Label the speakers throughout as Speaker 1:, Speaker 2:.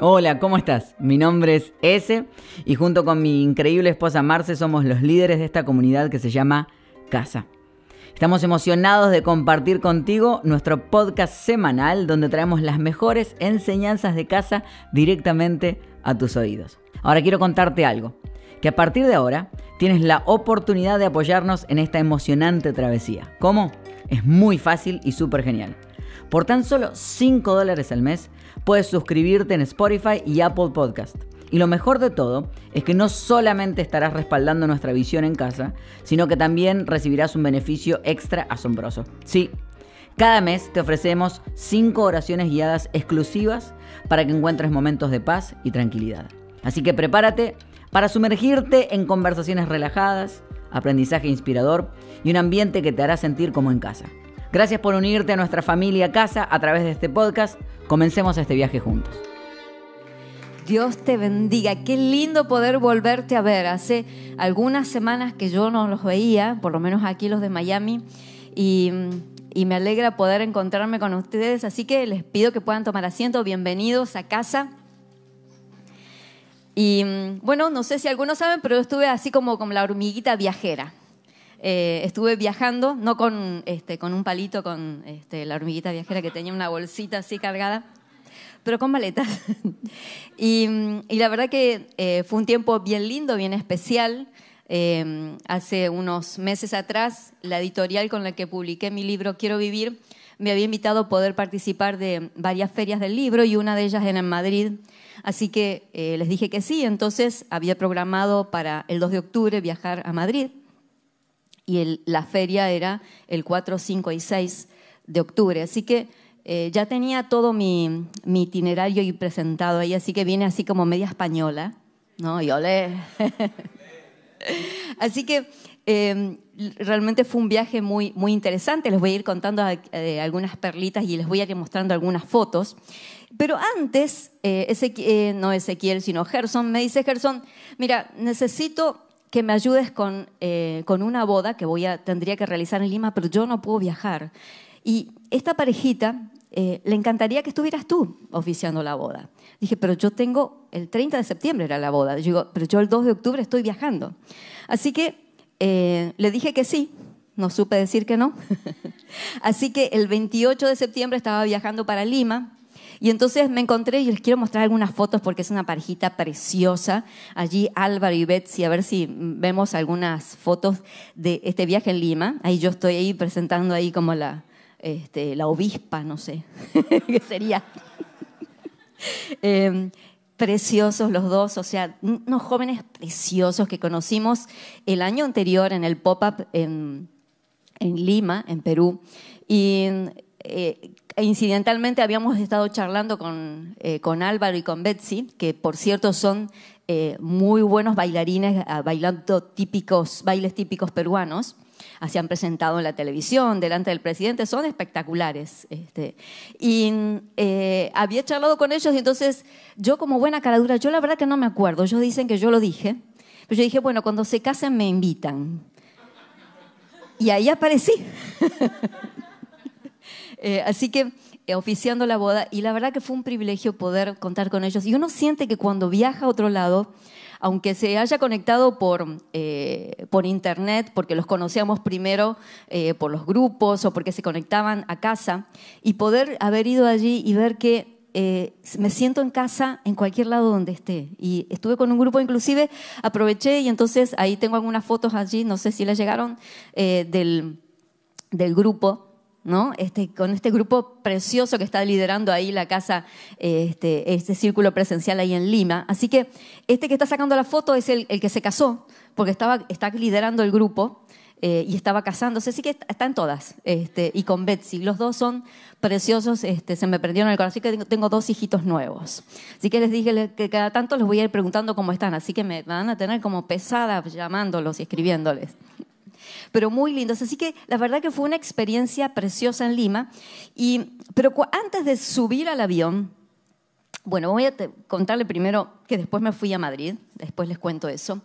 Speaker 1: Hola, ¿cómo estás? Mi nombre es Ese y junto con mi increíble esposa Marce somos los líderes de esta comunidad que se llama Casa. Estamos emocionados de compartir contigo nuestro podcast semanal donde traemos las mejores enseñanzas de casa directamente a tus oídos. Ahora quiero contarte algo, que a partir de ahora tienes la oportunidad de apoyarnos en esta emocionante travesía. ¿Cómo? Es muy fácil y súper genial. Por tan solo 5 dólares al mes puedes suscribirte en Spotify y Apple Podcast. Y lo mejor de todo es que no solamente estarás respaldando nuestra visión en casa, sino que también recibirás un beneficio extra asombroso. Sí, cada mes te ofrecemos 5 oraciones guiadas exclusivas para que encuentres momentos de paz y tranquilidad. Así que prepárate para sumergirte en conversaciones relajadas, aprendizaje inspirador y un ambiente que te hará sentir como en casa. Gracias por unirte a nuestra familia casa a través de este podcast. Comencemos este viaje juntos.
Speaker 2: Dios te bendiga. Qué lindo poder volverte a ver. Hace algunas semanas que yo no los veía, por lo menos aquí los de Miami, y, me alegra poder encontrarme con ustedes. Así que les pido que puedan tomar asiento. Bienvenidos a casa. Y bueno, no sé si algunos saben, pero yo estuve así como, como la hormiguita viajera. Eh, estuve viajando, no con, este, con un palito, con este, la hormiguita viajera que tenía una bolsita así cargada, pero con maletas. y, y, la verdad que eh, fue un tiempo bien lindo, bien especial. Eh, hace unos meses atrás, la editorial con la que publiqué mi libro Quiero Vivir me había invitado a poder participar de varias ferias del libro y una de ellas era en Madrid. Así que les dije que sí, entonces había programado para el 2 de octubre viajar a Madrid y la feria era el 4, 5 y 6 de octubre. Así que eh, ya tenía todo mi, itinerario y presentado ahí, así que viene así como media española, ¿no? Así que em, realmente fue un viaje muy, muy interesante. Les voy a ir contando eh, algunas perlitas y les voy a ir mostrando algunas fotos. Pero antes, eh, no Ezequiel, sino Gerson, me dice Gerson, mira, necesito que me ayudes con, eh, con una boda que voy a, tendría que realizar en Lima, pero yo no puedo viajar. Y esta parejita eh, le encantaría que estuvieras tú oficiando la boda. Dije, pero yo tengo, el 30 de septiembre era la boda. Digo, pero yo el 2 de octubre estoy viajando. Así que eh, le dije que sí, no supe decir que no. Así que el 28 de septiembre estaba viajando para Lima y entonces me encontré y les quiero mostrar algunas fotos porque es una parejita preciosa. Allí Álvaro y Betsy, a ver si vemos algunas fotos de este viaje en Lima. Ahí yo estoy ahí presentando ahí como la, este, la obispa, no sé, qué sería. Em, preciosos los dos, o sea, unos jóvenes preciosos que conocimos el año anterior en el pop-up en, en, Lima, en Perú. Y eh, e incidentalmente habíamos estado charlando con, eh, con Álvaro y con Betsy, que por cierto son eh, muy buenos bailarines ah, bailando típicos, bailes típicos peruanos. Así han presentado en la televisión, delante del presidente, son espectaculares. Este. Y eh, había charlado con ellos y entonces yo como buena caradura, yo la verdad que no me acuerdo, ellos dicen que yo lo dije, pero yo dije, bueno, cuando se casen me invitan. Y ahí aparecí. Eh, así que eh, oficiando la boda y la verdad que fue un privilegio poder contar con ellos. Y uno siente que cuando viaja a otro lado, aunque se haya conectado por, eh, por internet, porque los conocíamos primero por los grupos o porque se conectaban a casa, y poder haber ido allí y ver que me siento en casa en cualquier lado donde esté. Y estuve con un grupo, inclusive aproveché y entonces ahí tengo algunas fotos allí, no sé si les llegaron, del, del grupo ¿no? Este, con este grupo precioso que está liderando ahí la casa, este, este, círculo presencial ahí en Lima. Así que este que está sacando la foto es el, que se casó, porque estaba, está liderando el grupo eh, y estaba casándose, así que están todas, este, y con Betsy. Los dos son preciosos, este, se me prendieron el corazón, así que tengo, dos hijitos nuevos. Así que les dije que cada tanto les voy a ir preguntando cómo están, así que me van a tener como pesada llamándolos y escribiéndoles pero muy lindos. Así que la verdad que fue una experiencia preciosa en Lima. Y, pero antes de subir al avión, bueno, voy a contarle primero que después me fui a Madrid, después les cuento eso.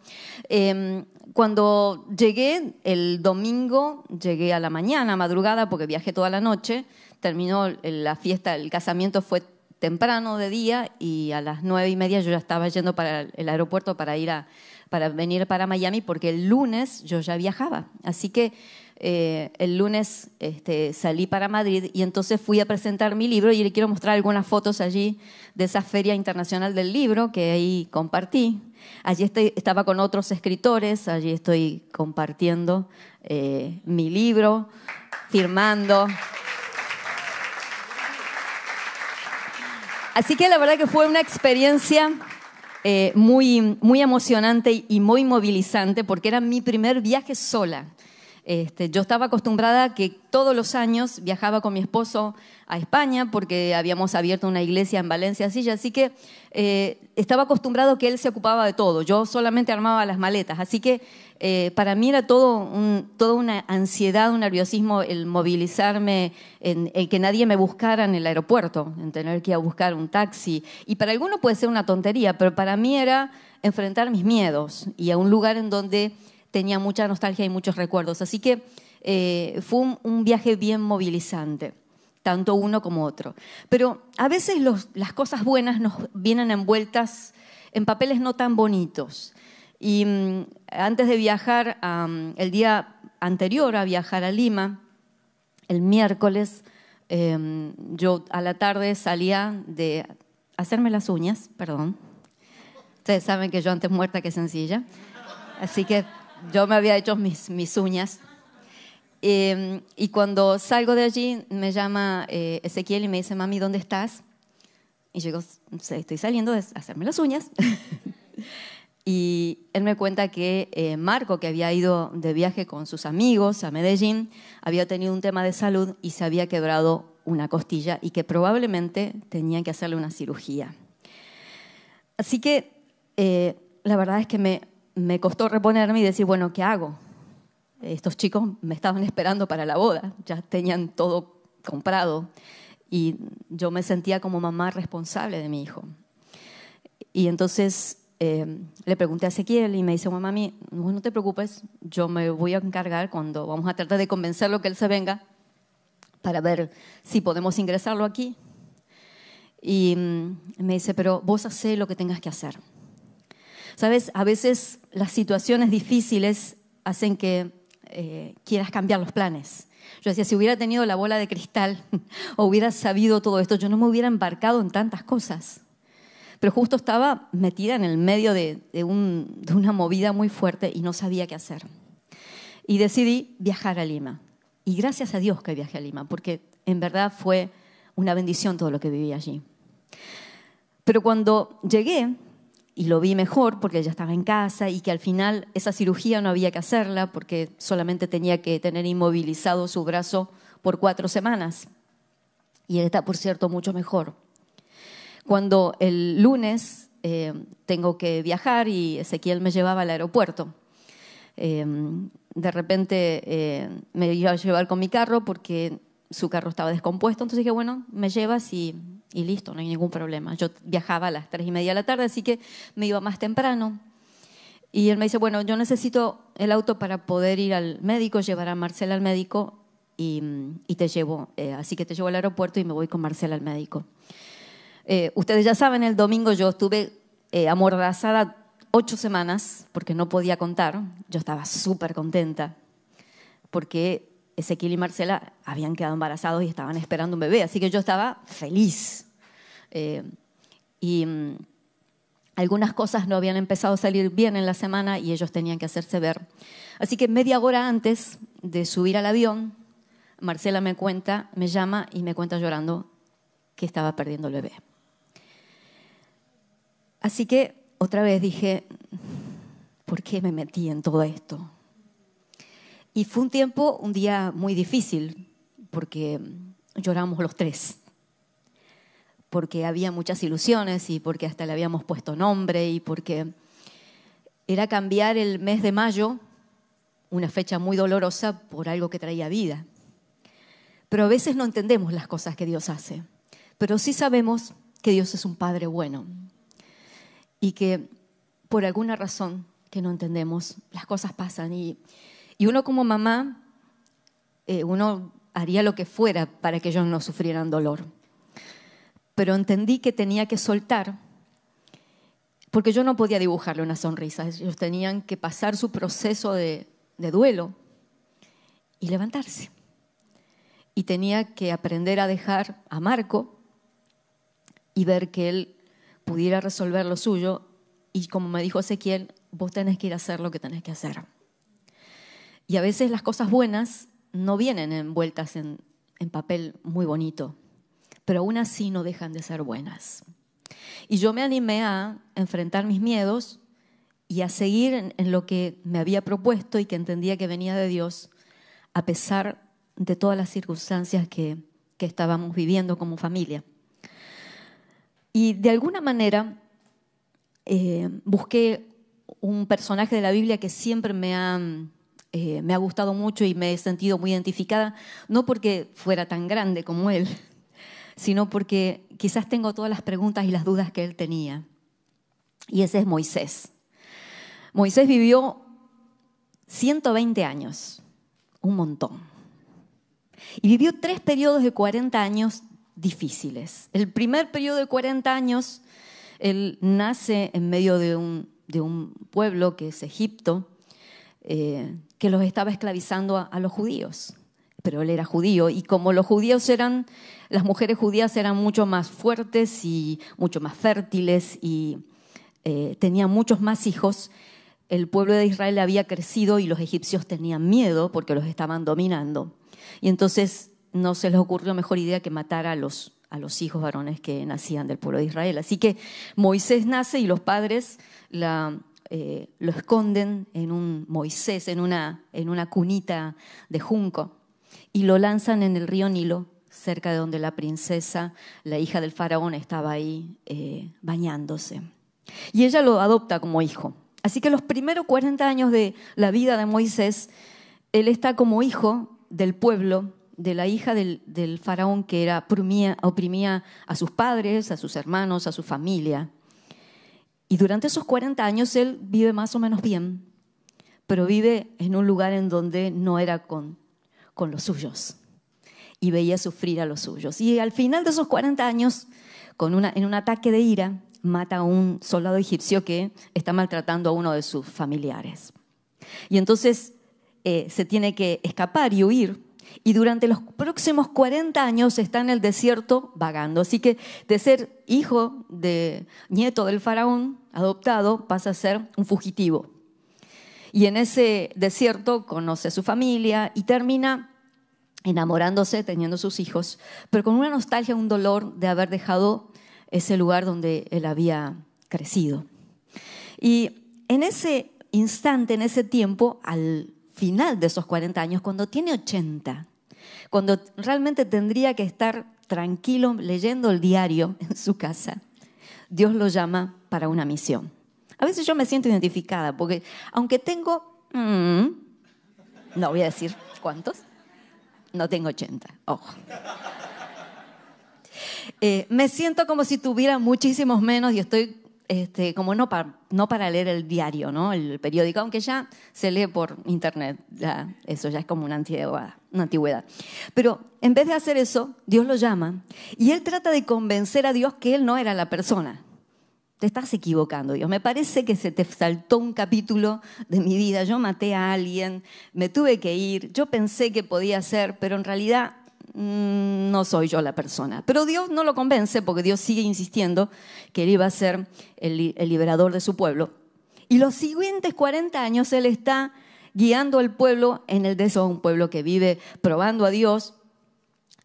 Speaker 2: Em, cuando llegué el domingo, llegué a la mañana, madrugada, porque viajé toda la noche, terminó la fiesta, el casamiento fue temprano de día y a las nueve y media yo ya estaba yendo para el aeropuerto para ir a, para venir para Miami porque el lunes yo ya viajaba. Así que eh, el lunes este, salí para Madrid y entonces fui a presentar mi libro y le quiero mostrar algunas fotos allí de esa Feria Internacional del Libro que ahí compartí. Allí estaba con otros escritores, allí estoy compartiendo eh, mi libro, firmando. Así que la verdad que fue una experiencia eh, muy, muy emocionante y muy movilizante porque era mi primer viaje sola. Este, yo estaba acostumbrada que todos los años viajaba con mi esposo a España porque habíamos abierto una iglesia en Valencia, así, que eh, estaba acostumbrado que él se ocupaba de todo. Yo solamente armaba las maletas, así que eh, para mí era todo toda una ansiedad, un nerviosismo el movilizarme, en el que nadie me buscara en el aeropuerto, en tener que ir a buscar un taxi. Y para algunos puede ser una tontería, pero para mí era enfrentar mis miedos y a un lugar en donde tenía mucha nostalgia y muchos recuerdos. Así que eh, fue un, viaje bien movilizante, tanto uno como otro. Pero a veces las cosas buenas nos vienen envueltas en papeles no tan bonitos. Y mm, antes de viajar, el día anterior a viajar a Lima, el miércoles, em, yo a la tarde salía de hacerme las uñas, perdón. Ustedes saben que yo antes muerta que sencilla. Así que yo me había hecho mis, mis uñas. Em, y cuando salgo de allí, me llama eh, Ezequiel y me dice, mami, ¿dónde estás? Y yo digo, estoy saliendo de hacerme las uñas. y él me cuenta que eh, Marco, que había ido de viaje con sus amigos a Medellín, había tenido un tema de salud y se había quebrado una costilla y que probablemente tenía que hacerle una cirugía. Así que eh, la verdad es que me costó reponerme y decir, bueno, ¿qué hago? Estos chicos me estaban esperando para la boda, ya tenían todo comprado y yo me sentía como mamá responsable de mi hijo. Y entonces eh, le pregunté a Ezequiel y me dice, bueno, mami, no te preocupes, yo me voy a encargar cuando vamos a tratar de convencerlo que él se venga para ver si podemos ingresarlo aquí. Y mm, me dice, pero vos hacé lo que tengas que hacer. Sabes, a veces las situaciones difíciles hacen que eh, quieras cambiar los planes. Yo decía, si hubiera tenido la bola de cristal o hubiera sabido todo esto, yo no me hubiera embarcado en tantas cosas. Pero justo estaba metida en el medio de, una movida muy fuerte y no sabía qué hacer. Y decidí viajar a Lima. Y gracias a Dios que viajé a Lima, porque en verdad fue una bendición todo lo que viví allí. Pero cuando llegué, y lo vi mejor porque ya estaba en casa y que al final esa cirugía no había que hacerla porque solamente tenía que tener inmovilizado su brazo por cuatro semanas. Y él está, por cierto, mucho mejor. Cuando el lunes eh, tengo que viajar y Ezequiel me llevaba al aeropuerto, eh, de repente eh, me iba a llevar con mi carro porque su carro estaba descompuesto, entonces dije, bueno, me llevas y, listo, no hay ningún problema. Yo viajaba a las tres y media de la tarde, así que me iba más temprano. Y él me dice, bueno, yo necesito el auto para poder ir al médico, llevar a Marcela al médico y, te llevo. Eh, así que te llevo al aeropuerto y me voy con Marcela al médico. Eh, ustedes ya saben, el domingo yo estuve eh, amordazada ocho semanas porque no podía contar. Yo estaba súper contenta porque Ezequiel y Marcela habían quedado embarazados y estaban esperando un bebé, así que yo estaba feliz. Eh, y mm, algunas cosas no habían empezado a salir bien en la semana y ellos tenían que hacerse ver. Así que media hora antes de subir al avión, Marcela me cuenta, me llama y me cuenta llorando que estaba perdiendo el bebé. Así que otra vez dije, ¿por qué me metí en todo esto? Y fue un tiempo, un día muy difícil, porque lloramos los tres, porque había muchas ilusiones y porque hasta le habíamos puesto nombre y porque era cambiar el mes de mayo, una fecha muy dolorosa, por algo que traía vida. Pero a veces no entendemos las cosas que Dios hace, pero sí sabemos que Dios es un Padre bueno y que por alguna razón que no entendemos, las cosas pasan y y uno como mamá, eh, uno haría lo que fuera para que ellos no sufrieran dolor. pero entendí que tenía que soltar, porque yo no podía dibujarle una sonrisa, ellos tenían que pasar su proceso de, de duelo y levantarse. Y tenía que aprender a dejar a Marco y ver que él pudiera resolver lo suyo. Y como me dijo Ezequiel, vos tenés que ir a hacer lo que tenés que hacer. Y a veces las cosas buenas no vienen envueltas en, en papel muy bonito, pero aún así no dejan de ser buenas. Y yo me animé a enfrentar mis miedos y a seguir en, lo que me había propuesto y que entendía que venía de Dios, a pesar de todas las circunstancias que, estábamos viviendo como familia. Y de alguna manera eh, busqué un personaje de la Biblia que siempre me ha, eh, me ha gustado mucho y me he sentido muy identificada, no porque fuera tan grande como él, sino porque quizás tengo todas las preguntas y las dudas que él tenía. Y ese es Moisés. Moisés vivió 120 años, un montón. Y vivió tres periodos de 40 años difíciles. El primer periodo de 40 años, él nace en medio de un, de un pueblo que es Egipto, eh, que los estaba esclavizando a, los judíos. Pero él era judío y como los judíos eran, las mujeres judías eran mucho más fuertes y mucho más fértiles y eh, tenían muchos más hijos, el pueblo de Israel había crecido y los egipcios tenían miedo porque los estaban dominando. Y entonces no se les ocurrió mejor idea que matar a los, a los hijos varones que nacían del pueblo de Israel. Así que Moisés nace y los padres eh, lo esconden en un Moisés, en una, en una cunita de junco, y lo lanzan en el río Nilo, cerca de donde la princesa, la hija del faraón, estaba ahí eh, bañándose. Y ella lo adopta como hijo. Así que los primeros 40 años de la vida de Moisés, él está como hijo del pueblo, de la hija del, faraón que era, oprimía, a sus padres, a sus hermanos, a su familia. Y durante esos 40 años él vive más o menos bien, pero vive en un lugar en donde no era con, con los suyos y veía sufrir a los suyos. Y al final de esos 40 años, en un ataque de ira, mata a un soldado egipcio que está maltratando a uno de sus familiares. Y entonces eh, se tiene que escapar y huir y durante los próximos 40 años está en el desierto vagando. Así que de ser hijo de nieto del faraón adoptado pasa a ser un fugitivo. Y en ese desierto conoce a su familia y termina enamorándose, teniendo sus hijos, pero con una nostalgia, un dolor de haber dejado ese lugar donde él había crecido. Y en ese instante, en ese tiempo, al final de esos 40 años, cuando tiene 80, cuando realmente tendría que estar tranquilo leyendo el diario en su casa, Dios lo llama para una misión. A veces yo me siento identificada, porque aunque tengo, mm, no voy a decir cuántos, no tengo 80, ojo. Eh, me siento como si tuviera muchísimos menos y estoy este, como no para, no para leer el diario, ¿no? el periódico, aunque ya se lee por internet, ya, eso ya es como una antigüedad, una antigüedad. Pero en vez de hacer eso, Dios lo llama y él trata de convencer a Dios que él no era la persona. Te estás equivocando, Dios. Me parece que se te saltó un capítulo de mi vida. Yo maté a alguien, me tuve que ir, yo pensé que podía ser, pero en realidad Mm, no soy yo la persona. Pero Dios no lo convence porque Dios sigue insistiendo que él iba a ser el, liberador de su pueblo. Y los siguientes 40 años él está guiando al pueblo en el deseo, un pueblo que vive probando a Dios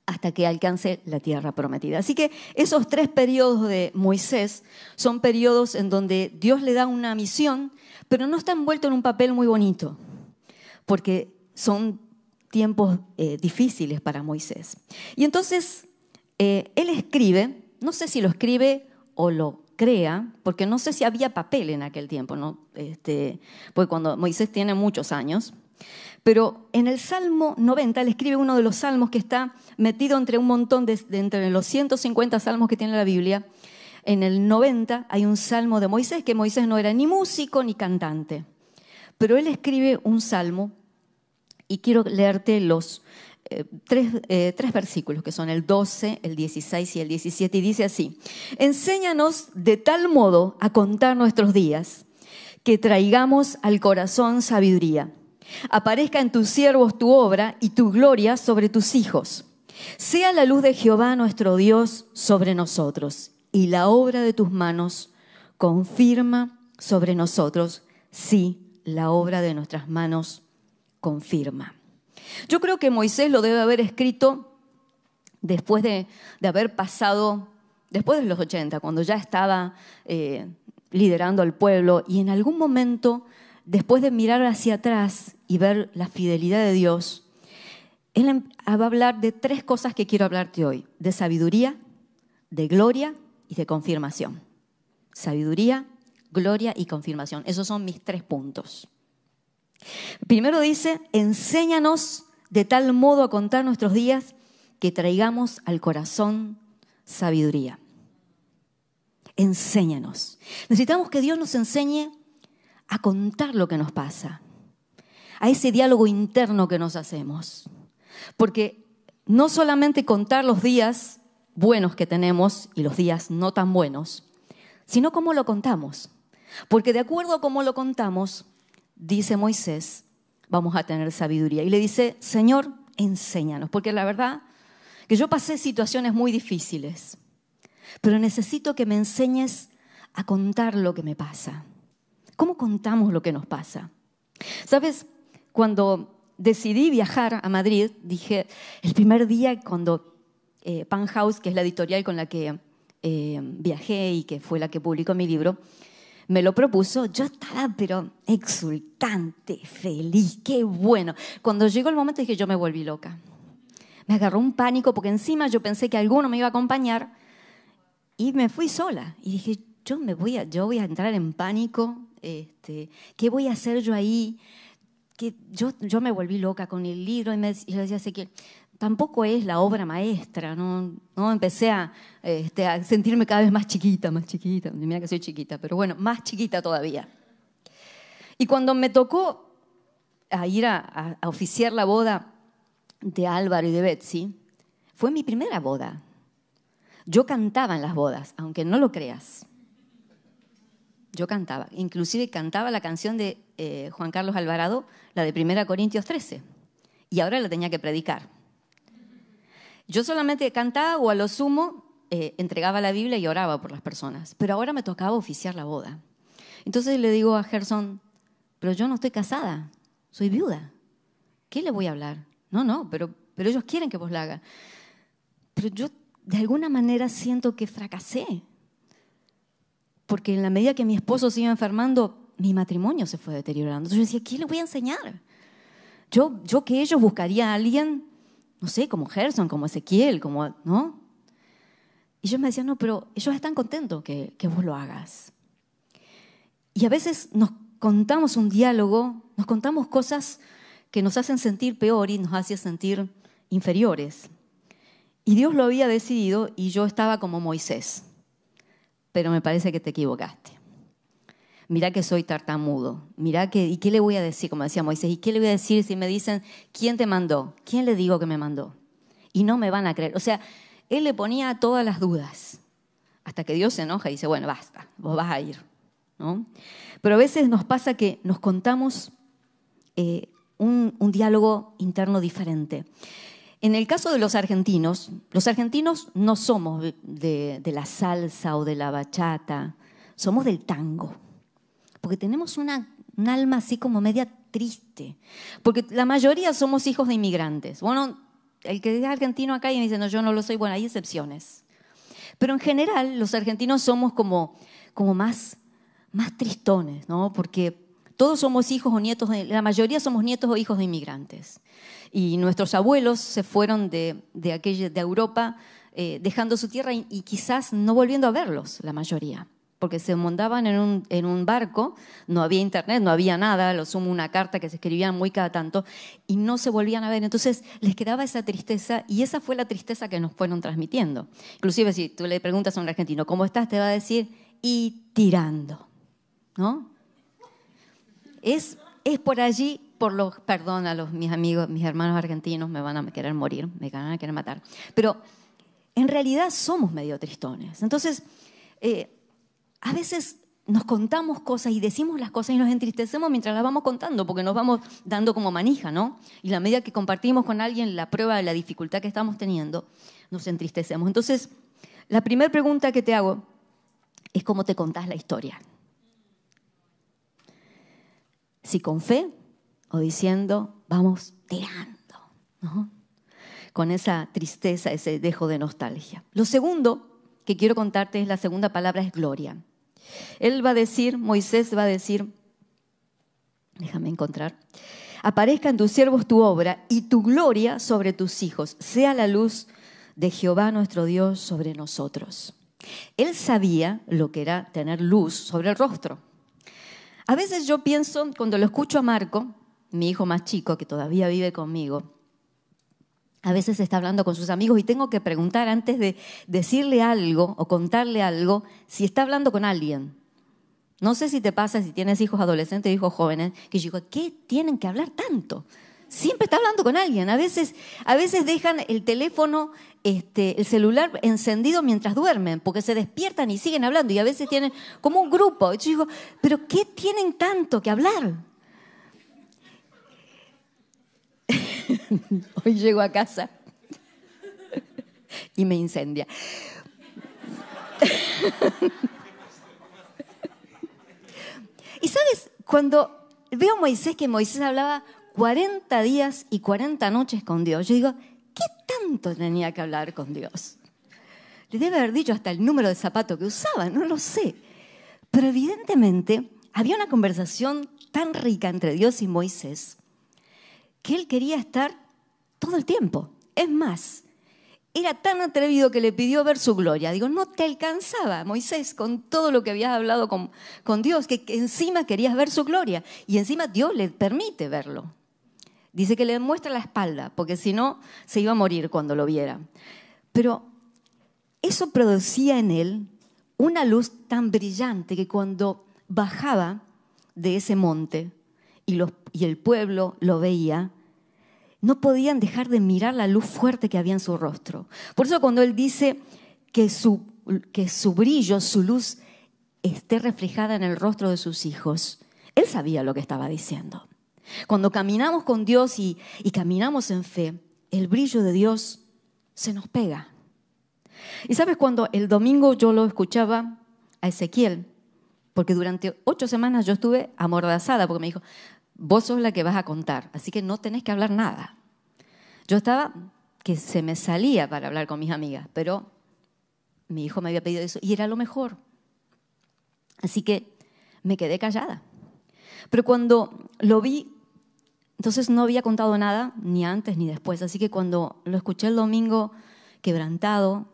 Speaker 2: hasta que alcance la tierra prometida. Así que esos tres periodos de Moisés son periodos en donde Dios le da una misión, pero no está envuelto en un papel muy bonito, porque son tiempos eh, difíciles para Moisés. Y entonces eh, él escribe, no sé si lo escribe o lo crea, porque no sé si había papel en aquel tiempo, ¿no? Este, porque cuando Moisés tiene muchos años, pero en el Salmo 90 él escribe uno de los salmos que está metido entre un montón de, de entre los 150 salmos que tiene la Biblia. En el 90 hay un salmo de Moisés, que Moisés no era ni músico ni cantante, pero él escribe un salmo y quiero leerte los eh, tres, eh, tres, versículos, que son el 12, el 16 y el 17, y dice así, enséñanos de tal modo a contar nuestros días, que traigamos al corazón sabiduría. Aparezca en tus siervos tu obra y tu gloria sobre tus hijos. Sea la luz de Jehová nuestro Dios sobre nosotros, y la obra de tus manos confirma sobre nosotros, sí, la obra de nuestras manos confirma. Yo creo que Moisés lo debe haber escrito después de, haber pasado, después de los 80, cuando ya estaba eh, liderando al pueblo y en algún momento, después de mirar hacia atrás y ver la fidelidad de Dios, él em, va a hablar de tres cosas que quiero hablarte hoy, de sabiduría, de gloria y de confirmación. Sabiduría, gloria y confirmación. Esos son mis tres puntos. Primero dice, enséñanos de tal modo a contar nuestros días que traigamos al corazón sabiduría. Enséñanos. Necesitamos que Dios nos enseñe a contar lo que nos pasa, a ese diálogo interno que nos hacemos. Porque no solamente contar los días buenos que tenemos y los días no tan buenos, sino cómo lo contamos. Porque de acuerdo a cómo lo contamos, dice Moisés, vamos a tener sabiduría. Y le dice, Señor, enséñanos, porque la verdad que yo pasé situaciones muy difíciles, pero necesito que me enseñes a contar lo que me pasa. ¿Cómo contamos lo que nos pasa? Sabes, cuando decidí viajar a Madrid, dije, el primer día cuando eh, Pan House, que es la editorial con la que eh, viajé y que fue la que publicó mi libro, me lo propuso, yo estaba pero exultante, feliz, qué bueno. Cuando llegó el momento dije, yo me volví loca. Me agarró un pánico porque encima yo pensé que alguno me iba a acompañar y me fui sola. Y dije, yo, me voy a, yo voy a entrar en pánico, este, ¿qué voy a hacer yo ahí? Que yo, yo me volví loca con el libro y, me, y yo decía, que tampoco es la obra maestra, ¿no? Empecé este, a, sentirme cada vez más chiquita, más chiquita, mira que soy chiquita, pero bueno, más chiquita todavía. Y cuando me tocó a ir a, oficiar la boda de Álvaro y de Betsy, fue mi primera boda. Yo cantaba en las bodas, aunque no lo creas. Yo cantaba, inclusive cantaba la canción de eh, Juan Carlos Alvarado, la de 1 Corintios 13, y ahora la tenía que predicar. Yo solamente cantaba o a lo sumo eh, entregaba la Biblia y oraba por las personas, pero ahora me tocaba oficiar la boda. Entonces le digo a Gerson, pero yo no estoy casada, soy viuda. ¿Qué le voy a hablar? No, no, pero, pero ellos quieren que vos la haga. Pero yo de alguna manera siento que fracasé, porque en la medida que mi esposo se iba enfermando, mi matrimonio se fue deteriorando. Entonces yo decía, ¿qué le voy a enseñar? Yo, yo que ellos buscaría a alguien no sé, como Gerson, como Ezequiel, como, ¿no? Y yo me decía, no, pero ellos están contentos que, que vos lo hagas. Y a veces nos contamos un diálogo, nos contamos cosas que nos hacen sentir peor y nos hacen sentir inferiores. Y Dios lo había decidido y yo estaba como Moisés. Pero me parece que te equivocaste mira que soy tartamudo, mira que, ¿y qué le voy a decir? Como decía Moisés, ¿y qué le voy a decir si me dicen, ¿quién te mandó? ¿Quién le digo que me mandó? Y no me van a creer. O sea, él le ponía todas las dudas, hasta que Dios se enoja y dice, bueno, basta, vos vas a ir. ¿no? Pero a veces nos pasa que nos contamos eh, un, diálogo interno diferente. En el caso de los argentinos, los argentinos no somos de, de la salsa o de la bachata, somos del tango porque tenemos una, un alma así como media triste, porque la mayoría somos hijos de inmigrantes. Bueno, el que es argentino acá y me dice, no, yo no lo soy, bueno, hay excepciones. Pero en general los argentinos somos como, como más, más tristones, ¿no? Porque todos somos hijos o nietos, de, la mayoría somos nietos o hijos de inmigrantes. Y nuestros abuelos se fueron de, de, aquella, de Europa eh, dejando su tierra y quizás no volviendo a verlos, la mayoría porque se montaban en un, en un, barco, no había internet, no había nada, lo sumo una carta que se escribían muy cada tanto, y no se volvían a ver. Entonces les quedaba esa tristeza, y esa fue la tristeza que nos fueron transmitiendo. Inclusive si tú le preguntas a un argentino, ¿cómo estás? Te va a decir, y tirando, ¿no? Es, es por allí por los, perdón a los, mis amigos, mis hermanos argentinos, me van a querer morir, me van a querer matar. Pero en realidad somos medio tristones. Entonces, eh, a veces nos contamos cosas y decimos las cosas y nos entristecemos mientras las vamos contando, porque nos vamos dando como manija, ¿no? Y la medida que compartimos con alguien la prueba de la dificultad que estamos teniendo, nos entristecemos. Entonces, la primera pregunta que te hago es cómo te contás la historia. Si con fe o diciendo, vamos tirando, ¿no? Con esa tristeza, ese dejo de nostalgia. Lo segundo que quiero contarte es la segunda palabra, es gloria. Él va a decir, Moisés va a decir, déjame encontrar, aparezca en tus siervos tu obra y tu gloria sobre tus hijos, sea la luz de Jehová nuestro Dios sobre nosotros. Él sabía lo que era tener luz sobre el rostro. A veces yo pienso, cuando lo escucho a Marco, mi hijo más chico, que todavía vive conmigo, a veces está hablando con sus amigos y tengo que preguntar antes de decirle algo o contarle algo si está hablando con alguien. No sé si te pasa si tienes hijos adolescentes o hijos jóvenes, que yo digo, ¿qué tienen que hablar tanto? Siempre está hablando con alguien. A veces, a veces dejan el teléfono, este, el celular encendido mientras duermen, porque se despiertan y siguen hablando. Y a veces tienen como un grupo. Yo digo, ¿pero qué tienen tanto que hablar? Hoy llego a casa y me incendia. y sabes, cuando veo a Moisés, que Moisés hablaba 40 días y 40 noches con Dios, yo digo, ¿qué tanto tenía que hablar con Dios? Le debe haber dicho hasta el número de zapato que usaba, no lo sé. Pero evidentemente había una conversación tan rica entre Dios y Moisés que él quería estar todo el tiempo. Es más, era tan atrevido que le pidió ver su gloria. Digo, no te alcanzaba, Moisés, con todo lo que habías hablado con, Dios, que, encima querías ver su gloria. Y encima Dios le permite verlo. Dice que le muestra la espalda, porque si no, se iba a morir cuando lo viera. Pero eso producía en él una luz tan brillante que cuando bajaba de ese monte, y, el pueblo lo veía, no podían dejar de mirar la luz fuerte que había en su rostro. Por eso cuando él dice que su, que su brillo, su luz esté reflejada en el rostro de sus hijos, él sabía lo que estaba diciendo. Cuando caminamos con Dios y caminamos en fe, el brillo de Dios se nos pega. Y sabes, cuando el domingo yo lo escuchaba a Ezequiel, porque durante ocho semanas yo estuve amordazada, porque me dijo, vos sos la que vas a contar, así que no tenés que hablar nada. Yo estaba que se me salía para hablar con mis amigas, pero mi hijo me había pedido eso y era lo mejor. Así que me quedé callada. Pero cuando lo vi, entonces no había contado nada, ni antes ni después. Así que cuando lo escuché el domingo quebrantado,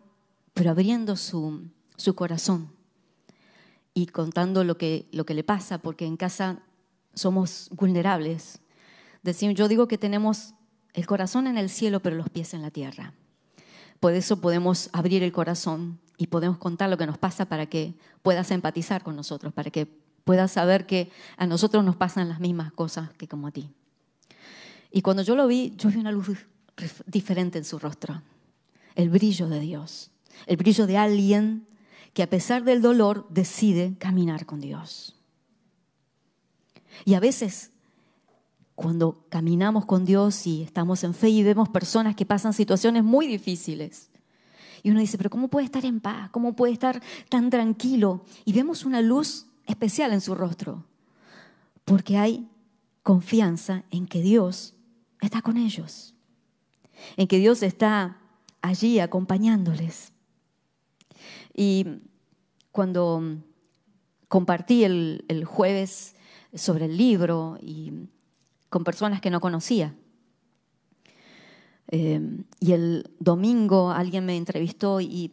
Speaker 2: pero abriendo su, su corazón y contando lo que, lo que le pasa, porque en casa somos vulnerables. Decimos, yo digo que tenemos el corazón en el cielo, pero los pies en la tierra. Por eso podemos abrir el corazón y podemos contar lo que nos pasa para que puedas empatizar con nosotros, para que puedas saber que a nosotros nos pasan las mismas cosas que como a ti. Y cuando yo lo vi, yo vi una luz diferente en su rostro, el brillo de Dios, el brillo de alguien que a pesar del dolor decide caminar con Dios. Y a veces, cuando caminamos con Dios y estamos en fe y vemos personas que pasan situaciones muy difíciles, y uno dice, pero ¿cómo puede estar en paz? ¿Cómo puede estar tan tranquilo? Y vemos una luz especial en su rostro, porque hay confianza en que Dios está con ellos, en que Dios está allí acompañándoles. Y cuando compartí el, jueves sobre el libro y con personas que no conocía. Eh, y el domingo alguien me entrevistó y,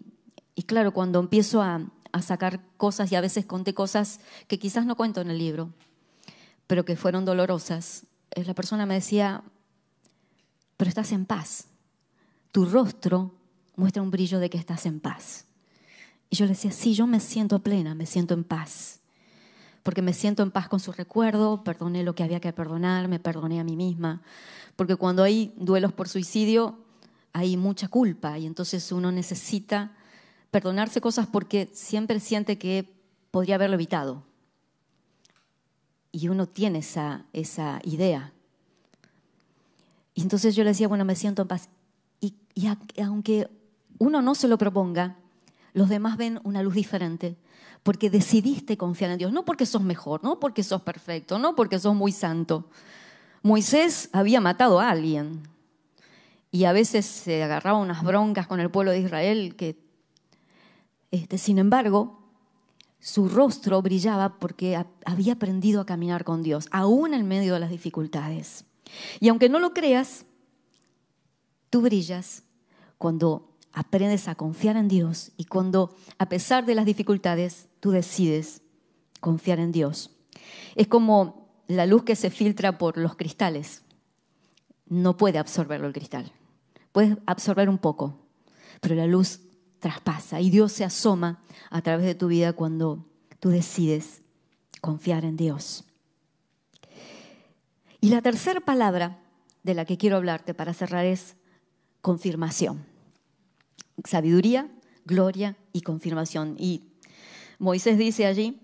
Speaker 2: claro, cuando empiezo a, a, sacar cosas y a veces conté cosas que quizás no cuento en el libro, pero que fueron dolorosas, eh, la persona me decía, pero estás en paz. Tu rostro muestra un brillo de que estás en paz. Y yo le decía, sí, yo me siento plena, me siento en paz porque me siento en paz con su recuerdo, perdoné lo que había que perdonar, me perdoné a mí misma. Porque cuando hay duelos por suicidio, hay mucha culpa y entonces uno necesita perdonarse cosas porque siempre siente que podría haberlo evitado. Y uno tiene esa, esa idea. Y entonces yo le decía, bueno, me siento en paz. Y, y aunque uno no se lo proponga, los demás ven una luz diferente, porque decidiste confiar en Dios, no porque sos mejor, no porque sos perfecto, no porque sos muy santo. Moisés había matado a alguien y a veces se agarraba unas broncas con el pueblo de Israel que, este, sin embargo, su rostro brillaba porque había aprendido a caminar con Dios, aún en medio de las dificultades. Y aunque no lo creas, tú brillas cuando aprendes a confiar en Dios y cuando, a pesar de las dificultades, tú decides confiar en Dios. Es como la luz que se filtra por los cristales. No puede absorberlo el cristal. Puedes absorber un poco, pero la luz traspasa y Dios se asoma a través de tu vida cuando tú decides confiar en Dios. Y la tercera palabra de la que quiero hablarte para cerrar es confirmación sabiduría, gloria y confirmación. Y Moisés dice allí,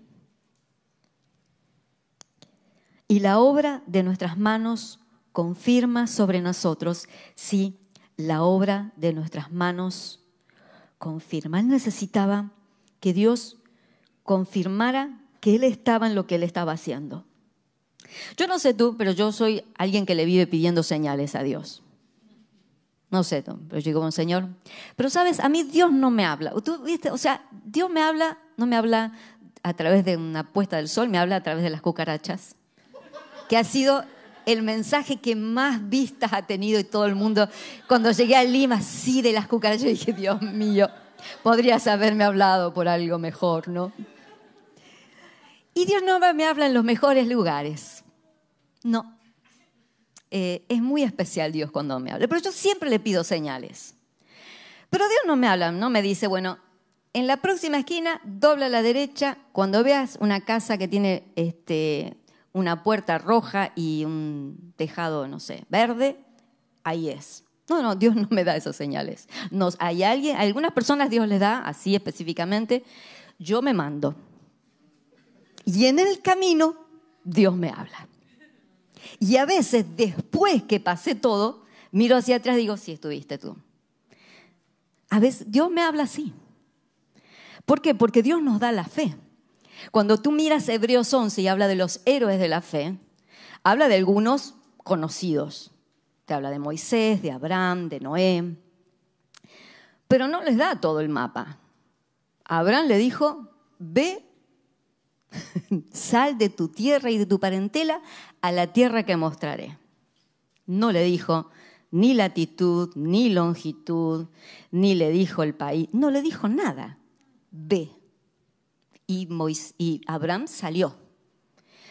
Speaker 2: y la obra de nuestras manos confirma sobre nosotros, sí, la obra de nuestras manos confirma. Él necesitaba que Dios confirmara que Él estaba en lo que Él estaba haciendo. Yo no sé tú, pero yo soy alguien que le vive pidiendo señales a Dios. No sé, pero yo digo, Señor. Pero sabes, a mí Dios no me habla. ¿Tú viste? O sea, Dios me habla, no me habla a través de una puesta del sol, me habla a través de las cucarachas. Que ha sido el mensaje que más vistas ha tenido y todo el mundo. Cuando llegué a Lima, sí, de las cucarachas, dije, Dios mío, podrías haberme hablado por algo mejor, ¿no? Y Dios no me habla en los mejores lugares. No, eh, es muy especial Dios cuando me habla, pero yo siempre le pido señales. Pero Dios no me habla, no me dice, bueno, en la próxima esquina, dobla a la derecha, cuando veas una casa que tiene este, una puerta roja y un tejado, no sé, verde, ahí es. No, no, Dios no me da esas señales. Nos, hay alguien, algunas personas Dios les da así específicamente, yo me mando. Y en el camino Dios me habla. Y a veces, después que pasé todo, miro hacia atrás y digo, sí, estuviste tú. A veces Dios me habla así. ¿Por qué? Porque Dios nos da la fe. Cuando tú miras Hebreos 11 y habla de los héroes de la fe, habla de algunos conocidos. Te habla de Moisés, de Abraham, de Noé. Pero no les da todo el mapa. Abraham le dijo, ve Sal de tu tierra y de tu parentela a la tierra que mostraré. No le dijo ni latitud, ni longitud, ni le dijo el país, no le dijo nada. Ve. Y, Abraham salió.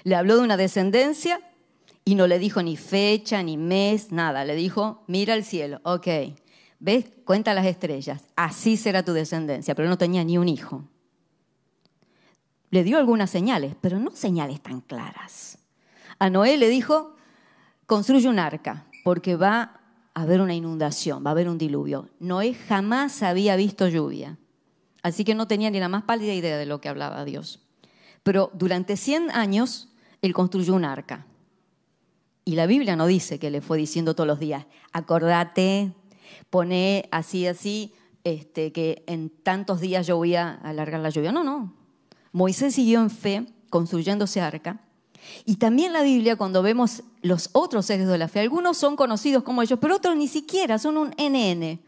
Speaker 2: Le habló de una descendencia y no le dijo ni fecha, ni mes, nada. Le dijo, mira el cielo, ok, ves, cuenta las estrellas, así será tu descendencia, pero no tenía ni un hijo le dio algunas señales, pero no señales tan claras. A Noé le dijo, construye un arca, porque va a haber una inundación, va a haber un diluvio. Noé jamás había visto lluvia, así que no tenía ni la más pálida idea de lo que hablaba Dios. Pero durante 100 años él construyó un arca. Y la Biblia no dice que le fue diciendo todos los días, acordate, pone así, así, este, que en tantos días yo voy a alargar la lluvia. No, no, Moisés siguió en fe construyéndose arca. Y también la Biblia, cuando vemos los otros seres de la fe, algunos son conocidos como ellos, pero otros ni siquiera, son un NN.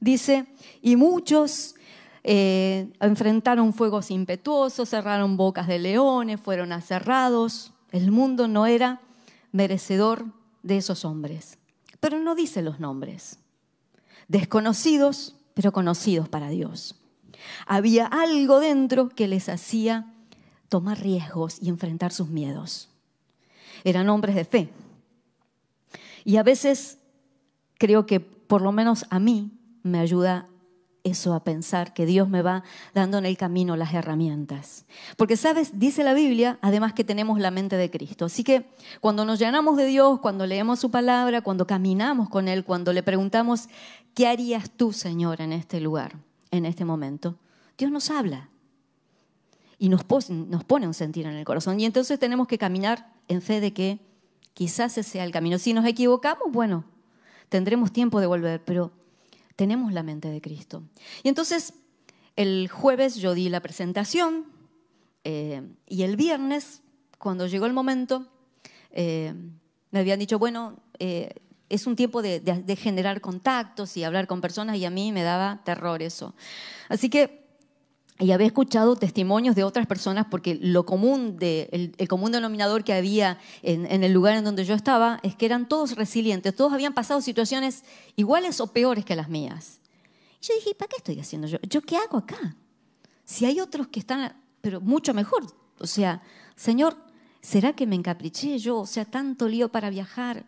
Speaker 2: Dice, y muchos eh, enfrentaron fuegos impetuosos, cerraron bocas de leones, fueron aserrados. El mundo no era merecedor de esos hombres. Pero no dice los nombres. Desconocidos, pero conocidos para Dios. Había algo dentro que les hacía tomar riesgos y enfrentar sus miedos. Eran hombres de fe. Y a veces creo que por lo menos a mí me ayuda eso a pensar que Dios me va dando en el camino las herramientas. Porque, ¿sabes? Dice la Biblia, además que tenemos la mente de Cristo. Así que cuando nos llenamos de Dios, cuando leemos su palabra, cuando caminamos con Él, cuando le preguntamos, ¿qué harías tú, Señor, en este lugar, en este momento? Dios nos habla y nos, pone un sentir en el corazón. Y entonces tenemos que caminar en fe de que quizás ese sea el camino. Si nos equivocamos, bueno, tendremos tiempo de volver, pero tenemos la mente de Cristo. Y entonces el jueves yo di la presentación eh, y el viernes, cuando llegó el momento, eh, me habían dicho, bueno, eh, es un tiempo de, generar contactos y hablar con personas y a mí me daba terror eso. Así que y había escuchado testimonios de otras personas porque lo común de, el, común denominador que había en, el lugar en donde yo estaba es que eran todos resilientes, todos habían pasado situaciones iguales o peores que las mías. Y yo dije, ¿para qué estoy haciendo yo? ¿Yo qué hago acá? Si hay otros que están, pero mucho mejor. O sea, Señor, ¿será que me encapriché yo? O sea, tanto lío para viajar.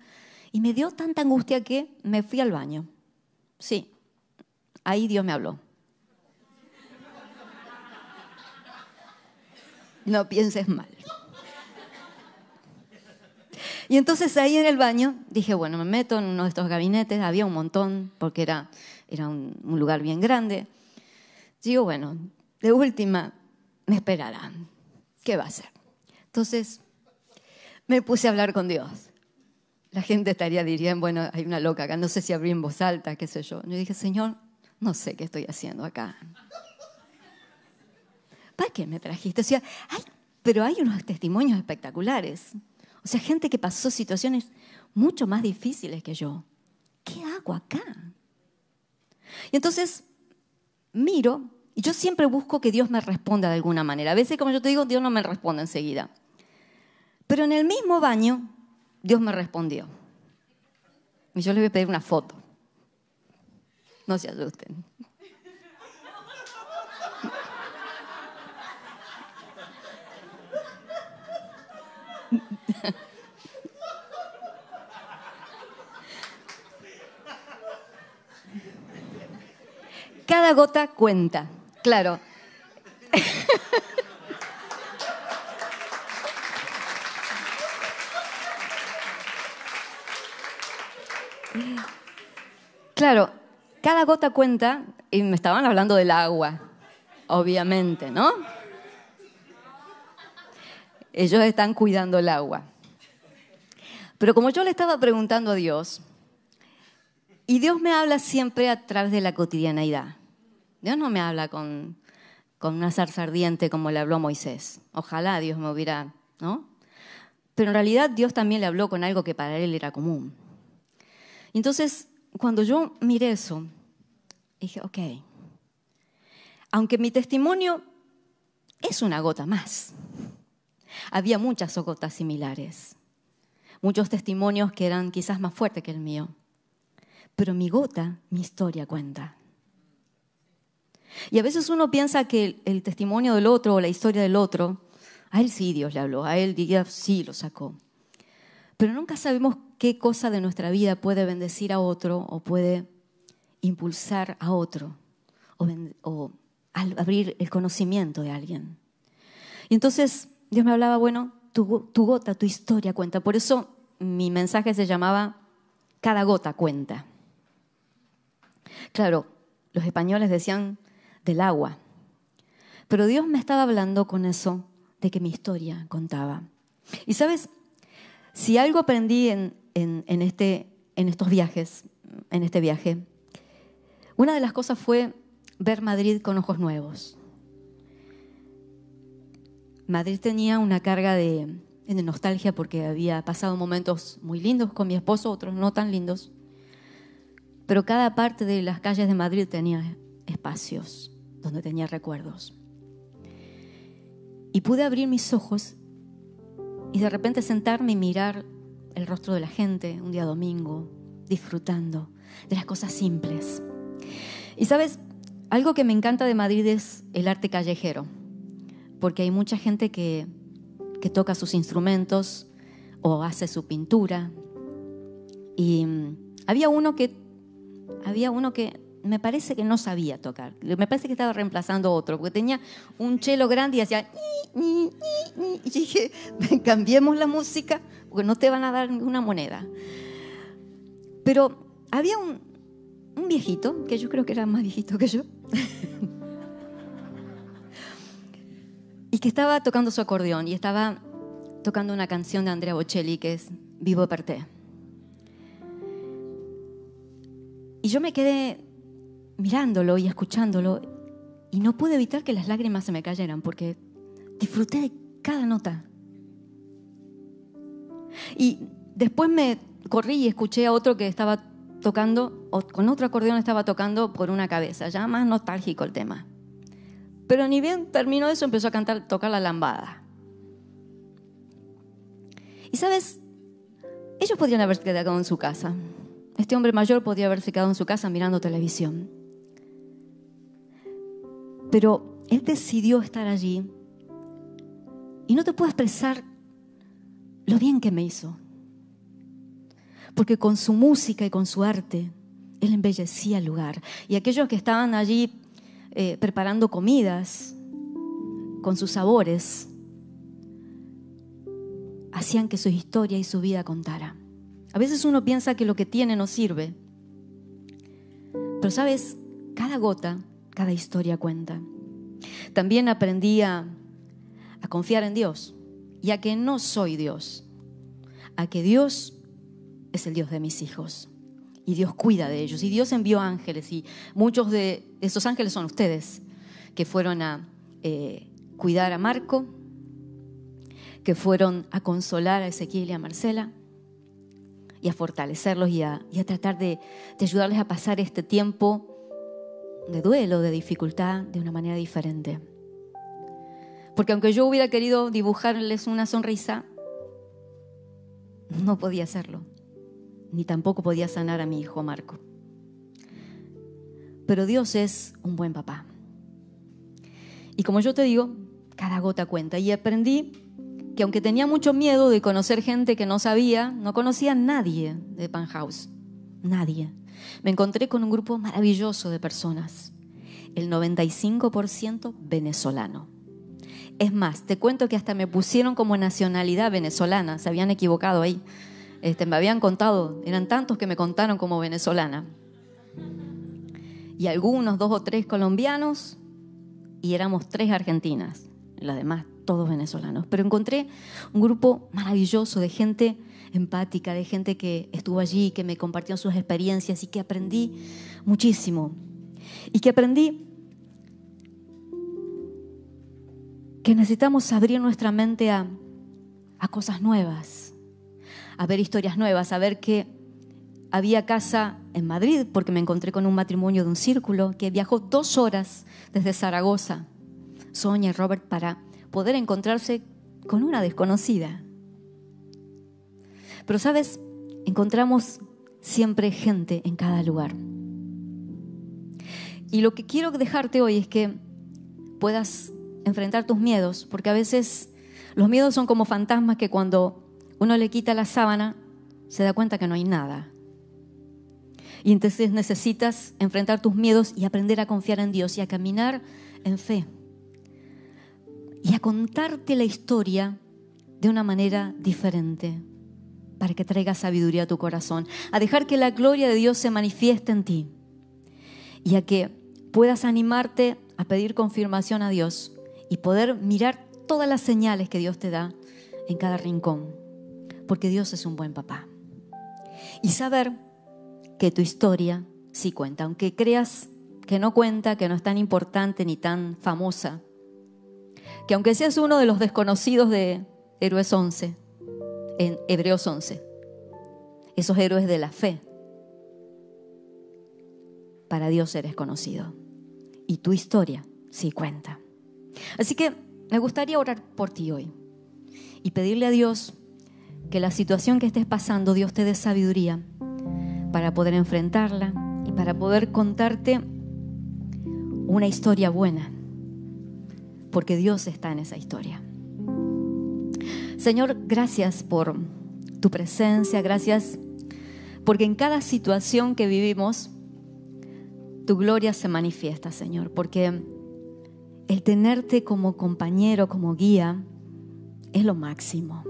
Speaker 2: Y me dio tanta angustia que me fui al baño. Sí, ahí Dios me habló. no pienses mal. Y entonces ahí en el baño dije, bueno, me meto en uno de estos gabinetes, había un montón, porque era, era un, lugar bien grande. Digo, bueno, de última, me esperarán. ¿Qué va a hacer? Entonces me puse a hablar con Dios. La gente estaría, dirían, bueno, hay una loca acá, no sé si abrí en voz alta, qué sé yo. Yo dije, Señor, no sé qué estoy haciendo acá. ¿para qué me trajiste? O sea, pero hay unos testimonios espectaculares. O sea, gente que pasó situaciones mucho más difíciles que yo. ¿Qué hago acá? Y entonces miro y yo siempre busco que Dios me responda de alguna manera. A veces, como yo te digo, Dios no me responde enseguida. Pero en el mismo baño, Dios me respondió. Y yo le voy a pedir una foto. No se asusten. Cada gota cuenta, claro. Claro, cada gota cuenta, y me estaban hablando del agua, obviamente, ¿no? Ellos están cuidando el agua. Pero como yo le estaba preguntando a Dios, y Dios me habla siempre a través de la cotidianeidad. Dios no me habla con, con una zarza ardiente como le habló a Moisés. Ojalá Dios me hubiera, ¿no? Pero en realidad Dios también le habló con algo que para él era común. Entonces, cuando yo miré eso, dije, ok, aunque mi testimonio es una gota más, había muchas gotas similares, muchos testimonios que eran quizás más fuertes que el mío pero mi gota, mi historia cuenta. Y a veces uno piensa que el, testimonio del otro o la historia del otro, a él sí Dios le habló, a él diría sí lo sacó. Pero nunca sabemos qué cosa de nuestra vida puede bendecir a otro o puede impulsar a otro o, abrir el conocimiento de alguien. Y entonces Dios me hablaba, bueno, tu, tu gota, tu historia cuenta. Por eso mi mensaje se llamaba Cada gota cuenta. Claro, los españoles decían del agua, pero Dios me estaba hablando con eso de que mi historia contaba. Y sabes, si algo aprendí en, este, en estos viajes, en este viaje, una de las cosas fue ver Madrid con ojos nuevos. Madrid tenía una carga de, nostalgia porque había pasado momentos muy lindos con mi esposo, otros no tan lindos. Pero cada parte de las calles de Madrid tenía espacios donde tenía recuerdos. Y pude abrir mis ojos y de repente sentarme y mirar el rostro de la gente un día domingo, disfrutando de las cosas simples. Y sabes, algo que me encanta de Madrid es el arte callejero, porque hay mucha gente que, que toca sus instrumentos o hace su pintura. Y mm, había uno que había uno que me parece que no sabía tocar. Me parece que estaba reemplazando otro, porque tenía un chelo grande y hacía... Y dije, cambiemos la música, porque no te van a dar ninguna moneda. Pero había un, un viejito, que yo creo que era más viejito que yo, y que estaba tocando su acordeón y estaba tocando una canción de Andrea Bocelli que es Vivo per te. Y yo me quedé mirándolo y escuchándolo y no pude evitar que las lágrimas se me cayeran porque disfruté de cada nota. Y después me corrí y escuché a otro que estaba tocando, con otro acordeón estaba tocando por una cabeza, ya más nostálgico el tema. Pero ni bien terminó eso, empezó a cantar, tocar la lambada. Y sabes, ellos podrían haberse quedado en su casa. Este hombre mayor podría haberse quedado en su casa mirando televisión. Pero él decidió estar allí. Y no te puedo expresar lo bien que me hizo. Porque con su música y con su arte, él embellecía el lugar. Y aquellos que estaban allí eh, preparando comidas con sus sabores, hacían que su historia y su vida contara. A veces uno piensa que lo que tiene no sirve, pero sabes, cada gota, cada historia cuenta. También aprendí a, confiar en Dios y a que no soy Dios, a que Dios es el Dios de mis hijos y Dios cuida de ellos y Dios envió ángeles y muchos de esos ángeles son ustedes que fueron a eh, cuidar a Marco, que fueron a consolar a Ezequiel y a Marcela y a fortalecerlos y a, tratar de ayudarles a pasar este tiempo de duelo, de dificultad, de una manera diferente. Porque aunque yo hubiera querido dibujarles una sonrisa, no podía hacerlo, ni tampoco podía sanar a mi hijo Marco. Pero Dios es un buen papá. Y como yo te digo, cada gota cuenta. Y aprendí que aunque tenía mucho miedo de conocer gente que no sabía, no conocía a nadie de Pan House. Nadie. Me encontré con un grupo maravilloso de personas. El 95% venezolano. Es más, te cuento que hasta me pusieron como nacionalidad venezolana. Se habían equivocado ahí. Este, me habían contado, eran tantos que me contaron como venezolana. Y algunos, dos o tres colombianos, y éramos tres argentinas. Las demás todos venezolanos, pero encontré un grupo maravilloso de gente empática, de gente que estuvo allí, que me compartió sus experiencias y que aprendí muchísimo. Y que aprendí que necesitamos abrir nuestra mente a, a cosas nuevas, a ver historias nuevas, a ver que había casa en Madrid, porque me encontré con un matrimonio de un círculo que viajó dos horas desde Zaragoza, Sonia y Robert, para poder encontrarse con una desconocida. Pero sabes, encontramos siempre gente en cada lugar. Y lo que quiero dejarte hoy es que puedas enfrentar tus miedos, porque a veces los miedos son como fantasmas que cuando uno le quita la sábana se da cuenta que no hay nada. Y entonces necesitas enfrentar tus miedos y aprender a confiar en Dios y a caminar en fe y a contarte la historia de una manera diferente, para que traiga sabiduría a tu corazón, a dejar que la gloria de Dios se manifieste en ti y a que puedas animarte a pedir confirmación a Dios y poder mirar todas las señales que Dios te da en cada rincón, porque Dios es un buen papá. Y saber que tu historia sí cuenta, aunque creas que no cuenta, que no es tan importante ni tan famosa, que aunque seas uno de los desconocidos de Héroes 11, en Hebreos 11, esos héroes de la fe, para Dios eres conocido. Y tu historia sí cuenta. Así que me gustaría orar por ti hoy y pedirle a Dios que la situación que estés pasando, Dios te dé sabiduría para poder enfrentarla y para poder contarte una historia buena porque Dios está en esa historia. Señor, gracias por tu presencia, gracias porque en cada situación que vivimos, tu gloria se manifiesta, Señor, porque el tenerte como compañero, como guía, es lo máximo.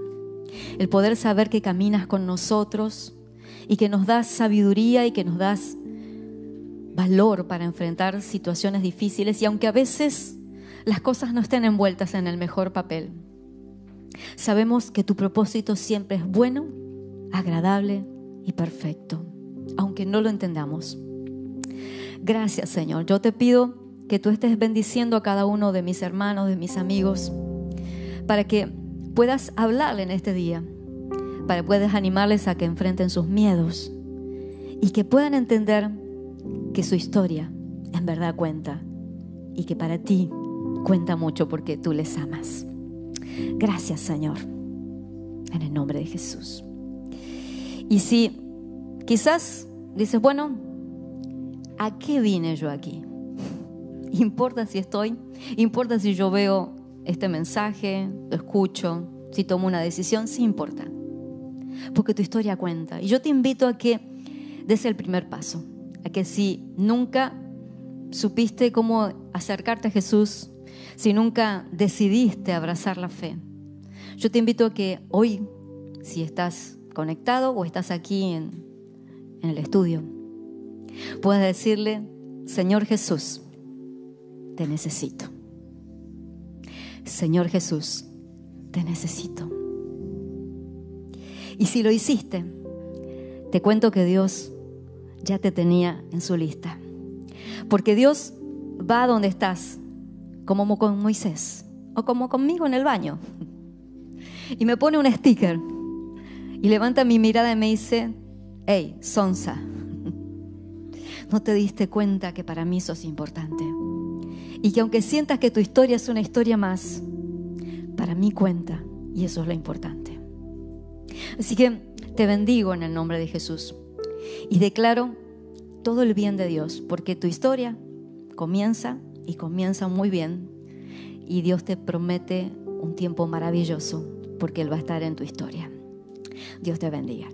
Speaker 2: El poder saber que caminas con nosotros y que nos das sabiduría y que nos das valor para enfrentar situaciones difíciles y aunque a veces las cosas no estén envueltas en el mejor papel, sabemos que tu propósito siempre es bueno, agradable y perfecto, aunque no lo entendamos. Gracias Señor. Yo te pido que tú estés bendiciendo a cada uno de mis hermanos, de mis amigos, para que puedas hablarle en este día, para que puedas animarles a que enfrenten sus miedos y que puedan entender que su historia en verdad cuenta y que para ti cuenta mucho porque tú les amas. Gracias Señor, en el nombre de Jesús. Y si quizás dices, bueno, ¿a qué vine yo aquí? Importa si estoy, importa si yo veo este mensaje, lo escucho, si tomo una decisión, sí importa. Porque tu historia cuenta. Y yo te invito a que des el primer paso. A que si nunca supiste cómo acercarte a Jesús, si nunca decidiste abrazar la fe, yo te invito a que hoy, si estás conectado o estás aquí en, el estudio, puedas decirle, Señor Jesús, te necesito. Señor Jesús, te necesito. Y si lo hiciste, te cuento que Dios ya te tenía en su lista. Porque Dios va donde estás, como con Moisés o como conmigo en el baño. Y me pone un sticker y levanta mi mirada y me dice, hey, Sonsa, no te diste cuenta que para mí sos importante. Y que aunque sientas que tu historia es una historia más, para mí cuenta y eso es lo importante. Así que te bendigo en el nombre de Jesús y declaro todo el bien de Dios, porque tu historia comienza y comienza muy bien y Dios te promete un tiempo maravilloso porque Él va a estar en tu historia. Dios te bendiga.